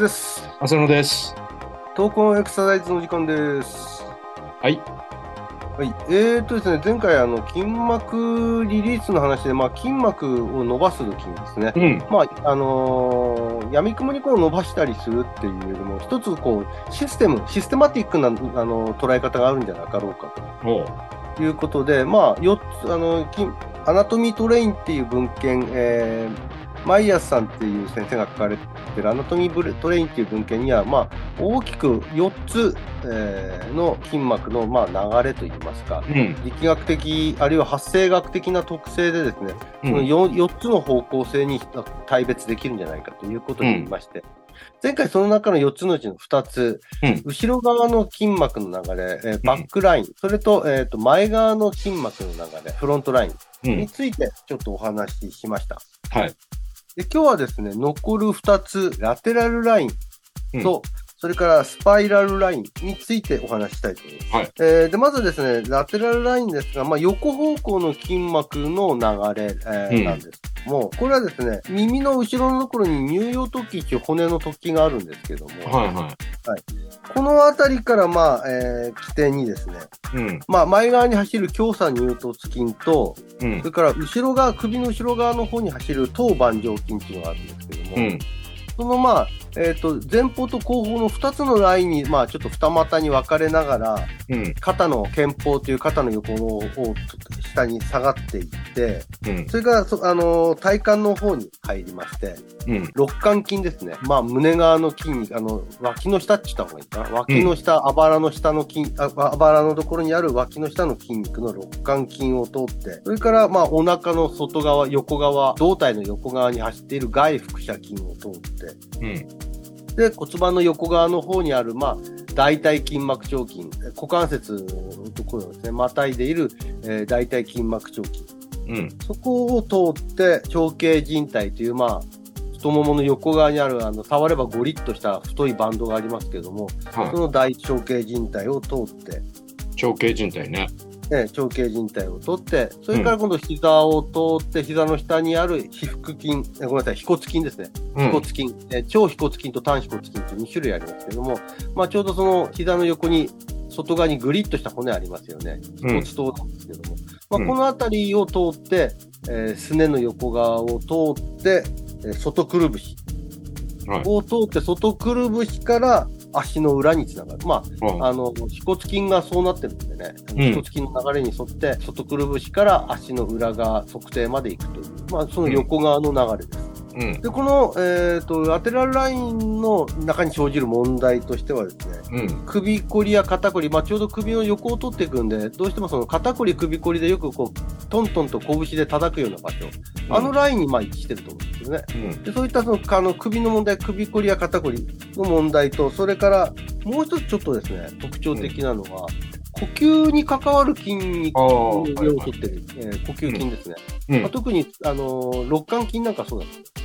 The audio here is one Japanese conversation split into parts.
ズです。浅野です。トーク・オン・エクササイズの時間です。はい。はい。えーとですね、前回、あの、筋膜リリースの話で、まあ、筋膜を伸ばす時にですね、うん。まあ、あのー、闇雲にこう伸ばしたりするっていうよりも、一つこう、システム、システマティックな、あの、捉え方があるんじゃなかろうか。ということで、まあ、4つ、あの、筋アナトミートレインっていう文献、えーマイヤーさんっていう先生が書かれてるアナトミーブレトレインっていう文献には、まあ、大きく4つ、えーの筋膜の、まあ、流れといいますか、うん。力学的、あるいは発生学的な特性でですね、そのうん。4, 4つの方向性に大別できるんじゃないかということに言いまして、前回その中の4つのうちの2つ、うん後ろ側の筋膜の流れ、えーバックライン、それと,、えーと前側の筋膜の流れ、フロントラインうん。についてちょっとお話ししました。はい。で今日はですね、残る2つ、ラテラルラインと、うん。それからスパイラルラインについてお話ししたいと思います。はいえーでまずですね、ラテラルラインですが、まあ、横方向の筋膜の流れ、えーうんなんですけども、これはですね、耳の後ろのところに乳葉突起という骨の突起があるんですけども、はいはこの辺りから、まあ、えー起点にですね、い。うん。まあ、前側に走る強鎖乳突筋と、うんそ。れから後ろ側、首の後ろ側の方に走る頭盤上筋っていうのがあるんですけども、うん。そのまあ、えっ、と、前方と後方の2つのラインに、まあ、ちょっと二股に分かれながら、うん。肩の肩方という肩の横のを下に下がっていって、うん。それからそ、あのー体幹の方に入りまして、うん。肋間筋ですね。まあ、胸側の筋肉、あの、脇の下って言った方がいいかな。脇の下、あばらの下の筋、ああばらのところにある脇の下の筋肉の肋間筋を通って、それから、まあ、お腹の外側、横側、胴体の横側に走っている外腹斜筋を通って、うん。で、骨盤の横側の方にある、まあ、大腿筋膜腸筋、え股関節のところですね、またいでいる、えー大腿筋膜腸筋。うん。そこを通って、長径靭帯という、まあ、太ももの横側にある、あの、触ればゴリッとした太いバンドがありますけれども、そはの大長径靭帯を通って、い。長径靭帯ね。ね、長径靭帯を通って、それから今度膝を通って、膝の下にある腓腹筋、えごめんなさい、腓骨筋ですね。うん腓骨。筋、えー超腓骨筋と単腓骨筋という2種類ありますけども、まあ、ちょうどその膝の横に、外側にグリッとした骨ありますよね。骨頭なんですけども、まあ、うん。この辺りを通って、えーすねの横側を通って、えー外くるぶし。はい。を通って、外くるぶしから足の裏につながる。まあ、ああの、腓骨筋がそうなってるんでね、うん。腓骨筋の流れに沿って、外くるぶしから足の裏側、測定まで行くという、まあ、その横側の流れです。うん。で、この、えっ、と、ラテラルラインの中に生じる問題としてはですね、うん。首こりや肩こり、まあ、ちょうど首の横を取っていくんで、どうしてもその肩こり、首こりでよくこう、トントンと拳で叩くような場所、あのラインにまあ位置してると思うんですよね。うん。でそういったそのあの首の問題、首こりや肩こりの問題と、それからもう一つちょっとですね、特徴的なのは、呼吸に関わる筋肉。をはい取ってる、えー呼吸筋ですね。うんまあ、特に、あのー肋間筋なんかそうだったんです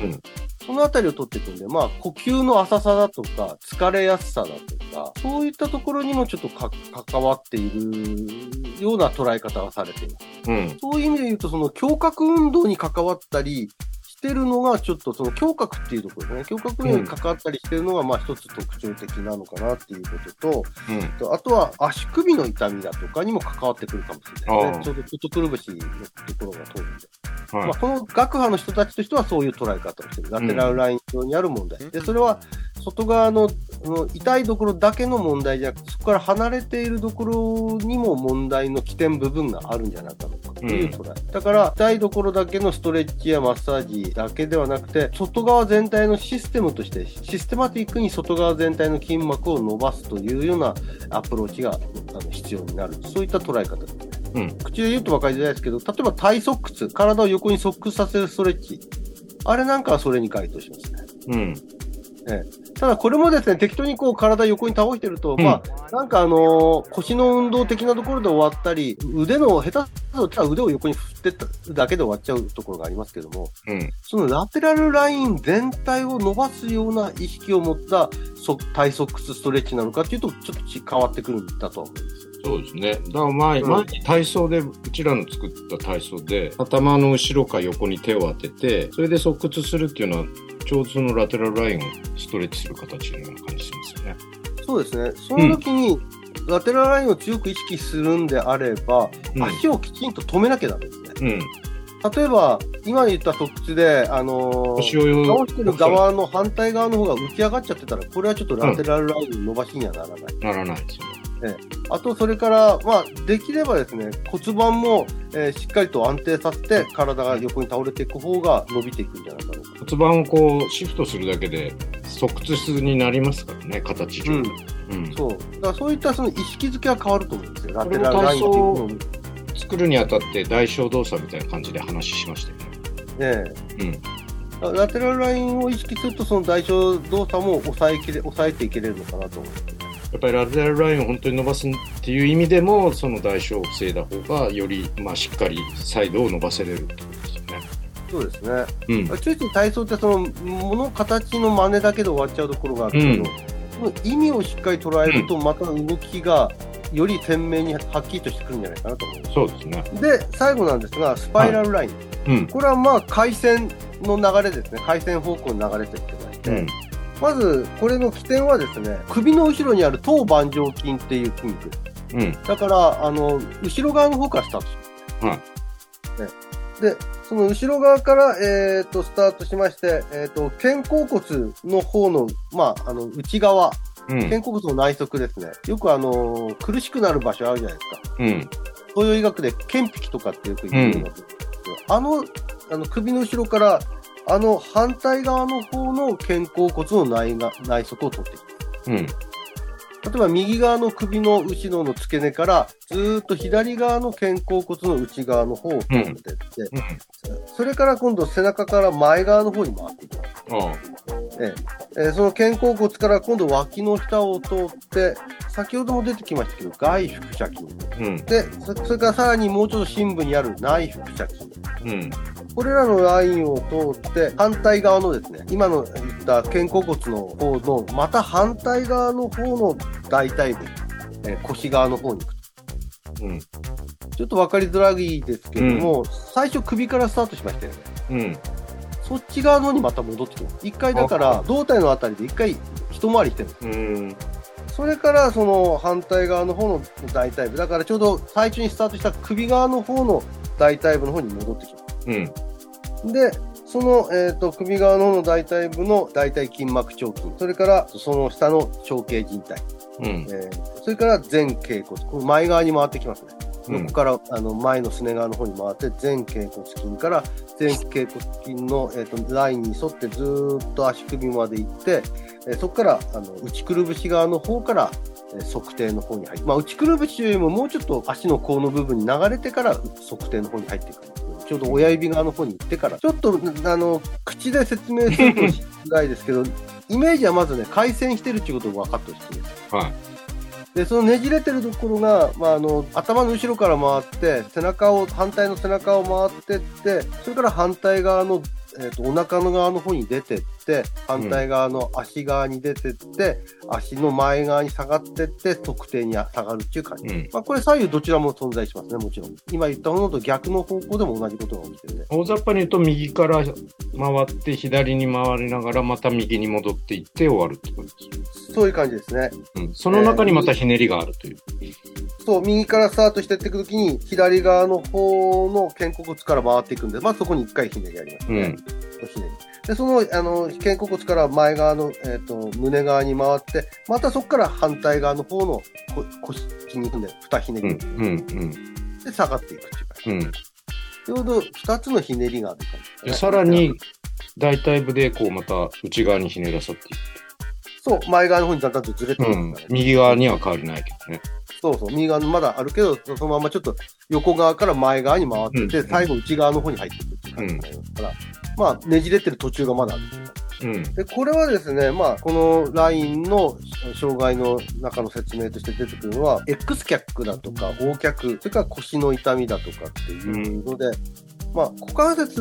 うんそのあたりを取っていくんで、まあ、呼吸の浅さだとか、疲れやすさだとか、そういったところにもちょっとか関わっているような捉え方がされています。うん。そういう意味で言うと、その胸郭運動に関わったりしてるのが、ちょっとその胸郭っていうところですね。胸郭に関わったりしてるのが、まあ一つ特徴的なのかなっていうことと、うん。とあとは足首の痛みだとかにも関わってくるかもしれないですね。ちょうど外くるぶしのところが通るんで。はいまあ、この学派の人たちとしてはそういう捉え方をしてる。ラテラルライン上にある問題。で、それは外側の痛いところだけの問題じゃなくて、そこから離れているところにも問題の起点部分があるんじゃないかとかという捉え。だから、痛いところだけのストレッチやマッサージだけではなくて、外側全体のシステムとして、システマティックに外側全体の筋膜を伸ばすというようなアプローチが必要になる。そういった捉え方ですね。うん。口で言うと分かりづらいですけど、例えば体側屈、体を横に側屈させるストレッチ。あれなんかはそれに該当しますね。うん。ただこれもですね、適当にこう体横に倒してると、うんまあ、なんかあのー腰の運動的なところで終わったり、腕の、下手すると腕を横に振ってっただけで終わっちゃうところがありますけども、うん。そのラテラルライン全体を伸ばすような意識を持ったそ体側屈ストレッチなのかっていうと、ちょっとち変わってくるんだとは思うんですよ。そうですね。だから前、うん前に体操で、うちらの作った体操で、頭の後ろか横に手を当てて、それで側屈するっていうのは、ちょうどそのラテラルラインをストレッチする形のような感じしますよね。そうですね。その時に、ラテラルラインを強く意識するんであれば、うん足をきちんと止めなきゃダメですね。うん。例えば、今言った特質で、あのー倒してる側の反対側の方が浮き上がっちゃってたら、これはちょっとラテラルライン伸ばしにはならない。ならないですよね。あと、それから、まあ、できればですね、骨盤も、えーしっかりと安定させて、体が横に倒れていく方が伸びていくんじゃないかなと。骨盤をこうシフトするだけで側屈になりますからね、形上。うんうんそう。だからそういったその意識づけは変わると思うんですよ。ラテラルラインっていうのも。作るにあたって代償動作みたいな感じで話しましたよね。えうん。えラテラルラインを意識すると、その代償動作も抑えきれ、抑えていけれるのかなと思う。やっぱりラテラルラインを本当に伸ばすっていう意味でも、その代償を防いだ方が、より、まあ、しっかりサイドを伸ばせれるってことですよね。そうですね。うん。ついつい体操ってその、もの、形の真似だけで終わっちゃうところがあるけど、うんその意味をしっかり捉えると、また動きが、より鮮明にはっきりとしてくるんじゃないかなと思います。そうですね。で、最後なんですが、スパイラルライン。うん。これはまあ、回線の流れですね。回線方向に流れていってまして、うん。まず、これの起点はですね、首の後ろにある頭板状筋っていう筋肉。うん。だから、あの、後ろ側の方からスタートします。はいねで、その後ろ側から、えっ、と、スタートしまして、えっ、と、肩甲骨の方の、まあ、あの、内側、うん。肩甲骨の内側ですね。よくあの、苦しくなる場所あるじゃないですか。うん。東洋医学で肩壁とかってよく言うような、あの、あの、首の後ろから、あの、反対側の方の肩甲骨の内が内側を取っていく。うん。例えば右側の首の後ろの付け根からずーっと左側の肩甲骨の内側の方を通っていって、それから今度背中から前側の方に回っていきます。あえーその肩甲骨から今度脇の下を通って、先ほども出てきましたけど、外腹斜筋。あ。うん。で、そそれからさらにもうちょっと深部にある内腹斜筋。うん。これらのラインを通って、反対側のですね、今の言った肩甲骨の方の、また反対側の方の大腿部、えー腰側の方に行くと。うん。ちょっと分かりづらいですけども、最初首からスタートしましたよね。うん。そっち側のにまた戻ってきます。一回だから、胴体のあたりで一回一回りしてる。うん。それから、その反対側の方の大腿部。だからちょうど最初にスタートした首側の方の大腿部の方に戻ってきます。うん。で、その、えっ、と、首側の方の大腿部の大腿筋膜腸筋。それから、その下の長径靭帯。うん。えーそれから前脛骨。これ前側に回ってきますね。うんここからあの前のすね側の方に回って、前脛骨筋から前脛骨筋の、えー、とラインに沿ってずーっと足首まで行って、えーそこからあの内くるぶし側の方から、えー測定の方に入って、まあ、内くるぶしよりももうちょっと足の甲の部分に流れてから測定の方に入っていくちょうど親指側の方に行ってから、ちょっとあの口で説明するとしづらいですけど、イメージはまずね、回線してるっていうことを分かってほしいです。はい。で、そのねじれてるところが、まあ、あの、頭の後ろから回って、背中を、反対の背中を回ってって、それから反対側の、えっ、と、お腹の側の方に出てって、反対側の足側に出てって、足の前側に下がってって、測定に下がるっていう感じ。うん。まあ、これ左右どちらも存在しますね、もちろん。今言ったものと逆の方向でも同じことが起きてるね。大雑把に言うと、右から回って、左に回りながら、また右に戻っていって終わるってことですそういう感じですね。うん。その中にまたひねりがあるという。そう、右からスタートしてっていくときに、左側の方の肩甲骨から回っていくんで、まずそこに一回ひねりありますね。うん。ひねりで、その、あの、肩甲骨から前側の、えっ、と、胸側に回って、またそこから反対側の方のこ腰筋肉で二ひねうん。り、うん。で下がっていくっていう感。じ。ちょうど二つのひねりがある感じね、でさらに、大腿部で、こう、また内側にひねらさっていそう、前側の方にだんだんとずれてく。うんくるからね。。右側には変わりないけどね。そうそう、右側のまだあるけど、そのままちょっと横側から前側に回ってて、うん。最後内側の方に入っていくっていう感じになりますから、まあ、ねじれてる途中がまだあるっていう。感じうん。で、これはですね、まあ、このラインの障害の中の説明として出てくるのは、X 脚だとか、横脚、それから腰の痛みだとかっていうので、まあ、股関節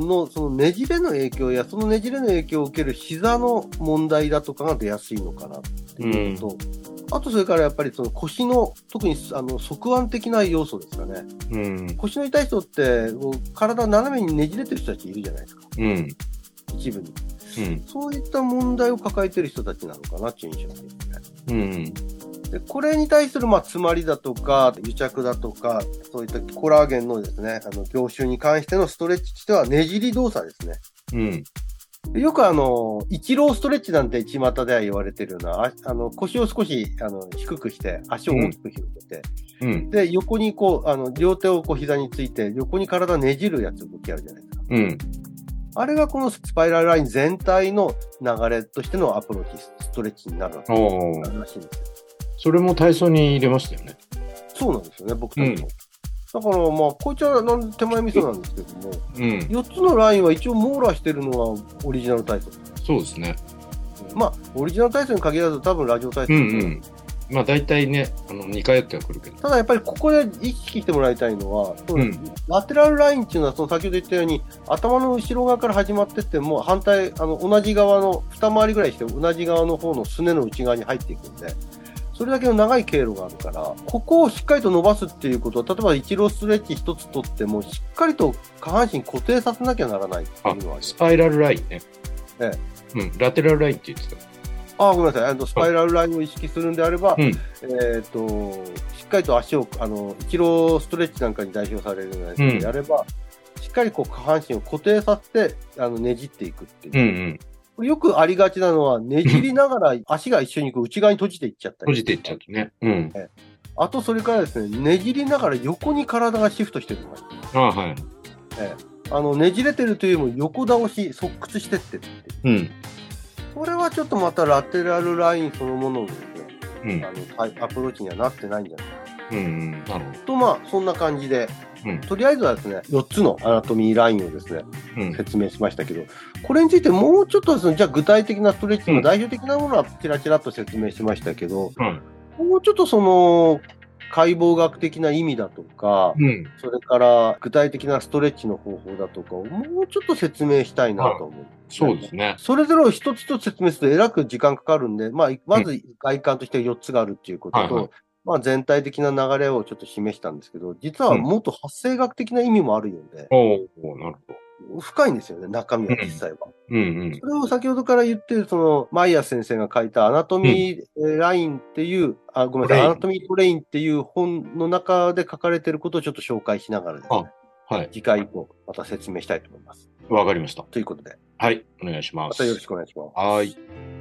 のそのねじれの影響や、そのねじれの影響を受ける膝の問題だとかが出やすいのかなっていうのと、あとそれからやっぱりその腰の、特にあの側腕的な要素ですかね。うん。腰の痛い人って、体斜めにねじれてる人たちいるじゃないですか。うん。一部に。うん。そういった問題を抱えてる人たちなのかなっていう印象ですね。うん。で、これに対する、まあ、詰まりだとか、癒着だとか、そういったコラーゲンのですね、あの、業種に関してのストレッチとしては、ねじり動作ですね。うん。でよくあの、一郎ストレッチなんて巷では言われてるような、ああの、腰を少し、あの、低くして、足を大きく広げて、うん。で、横にこう、あの、両手をこう膝について、横に体ねじるやつ動きあるじゃないですか。うん。あれがこのスパイラルライン全体の流れとしてのアプローチ、ストレッチになるらしいんですよ。それも体操に入れましたよね。そうなんですよね、僕たちも。だから、まあ、こいつはなん手前味噌なんですけども、うん。4つのラインは一応網羅してるのはオリジナル体操。そうですね。まあ、オリジナル体操に限らず多分ラジオ体操、うんうん。まあ大体ね、あの、2回やってはくるけど。ただやっぱりここで意識してもらいたいのは、うんラテラルラインっていうのはその先ほど言ったように頭の後ろ側から始まってっても反対あの同じ側の二回りぐらいして同じ側の方のすねの内側に入っていくんでそれだけの長い経路があるからここをしっかりと伸ばすっていうことは例えば一郎ストレッチ一つとってもしっかりと下半身固定させなきゃならないってあいうのはあスパイラルラインね。えうん。ラテラルラインって言ってた。あごめんなさいあのスパイラルラインを意識するんであれば、うんえっ、としっかりと足をあの一郎ストレッチなんかに代表されるようなやつでやれば、しっかりこう下半身を固定させてあのねじっていくっていう。うんうん。よくありがちなのは、ねじりながら足が一緒にこう内側に閉じていっちゃったり。閉じていっちゃうとね。うん。あとそれからですね、ねじりながら横に体がシフトしてるのが。ああ、はい。あの、ねじれてるというよりも横倒し、側屈してってるっていう。うん。これはちょっとまたラテラルラインそのもののですね、うん。あのタイアプローチにはなってないんじゃないかうんうん。なるほど。と、まあ、そんな感じで、うんとりあえずはですね、4つのアナトミーラインをですね、うん。説明しましたけど、これについてもうちょっとですね、じゃあ具体的なストレッチの代表的なものはちらちらっと説明しましたけど、うん。もうちょっとその、解剖学的な意味だとか、うん。それから具体的なストレッチの方法だとかをもうちょっと説明したいなと思う。そうですね。それぞれを一つ一つ説明するとえらく時間かかるんで、まあ、まず外観として4つがあるっていうことと、はいはいまあ全体的な流れをちょっと示したんですけど、実はもっと発生学的な意味もあるようで、おおなるほど。深いんですよね、中身は実際は。うんうんそ。れを先ほどから言ってる、その、マイヤー先生が書いたアナトミーラインっていう、あ、ごめんなさい、アナトミートレインっていう本の中で書かれてることをちょっと紹介しながらですね、はい。次回以降、また説明したいと思います。わかりました。ということで、はい。お願いしま。ますたよろしくお願いします。はい。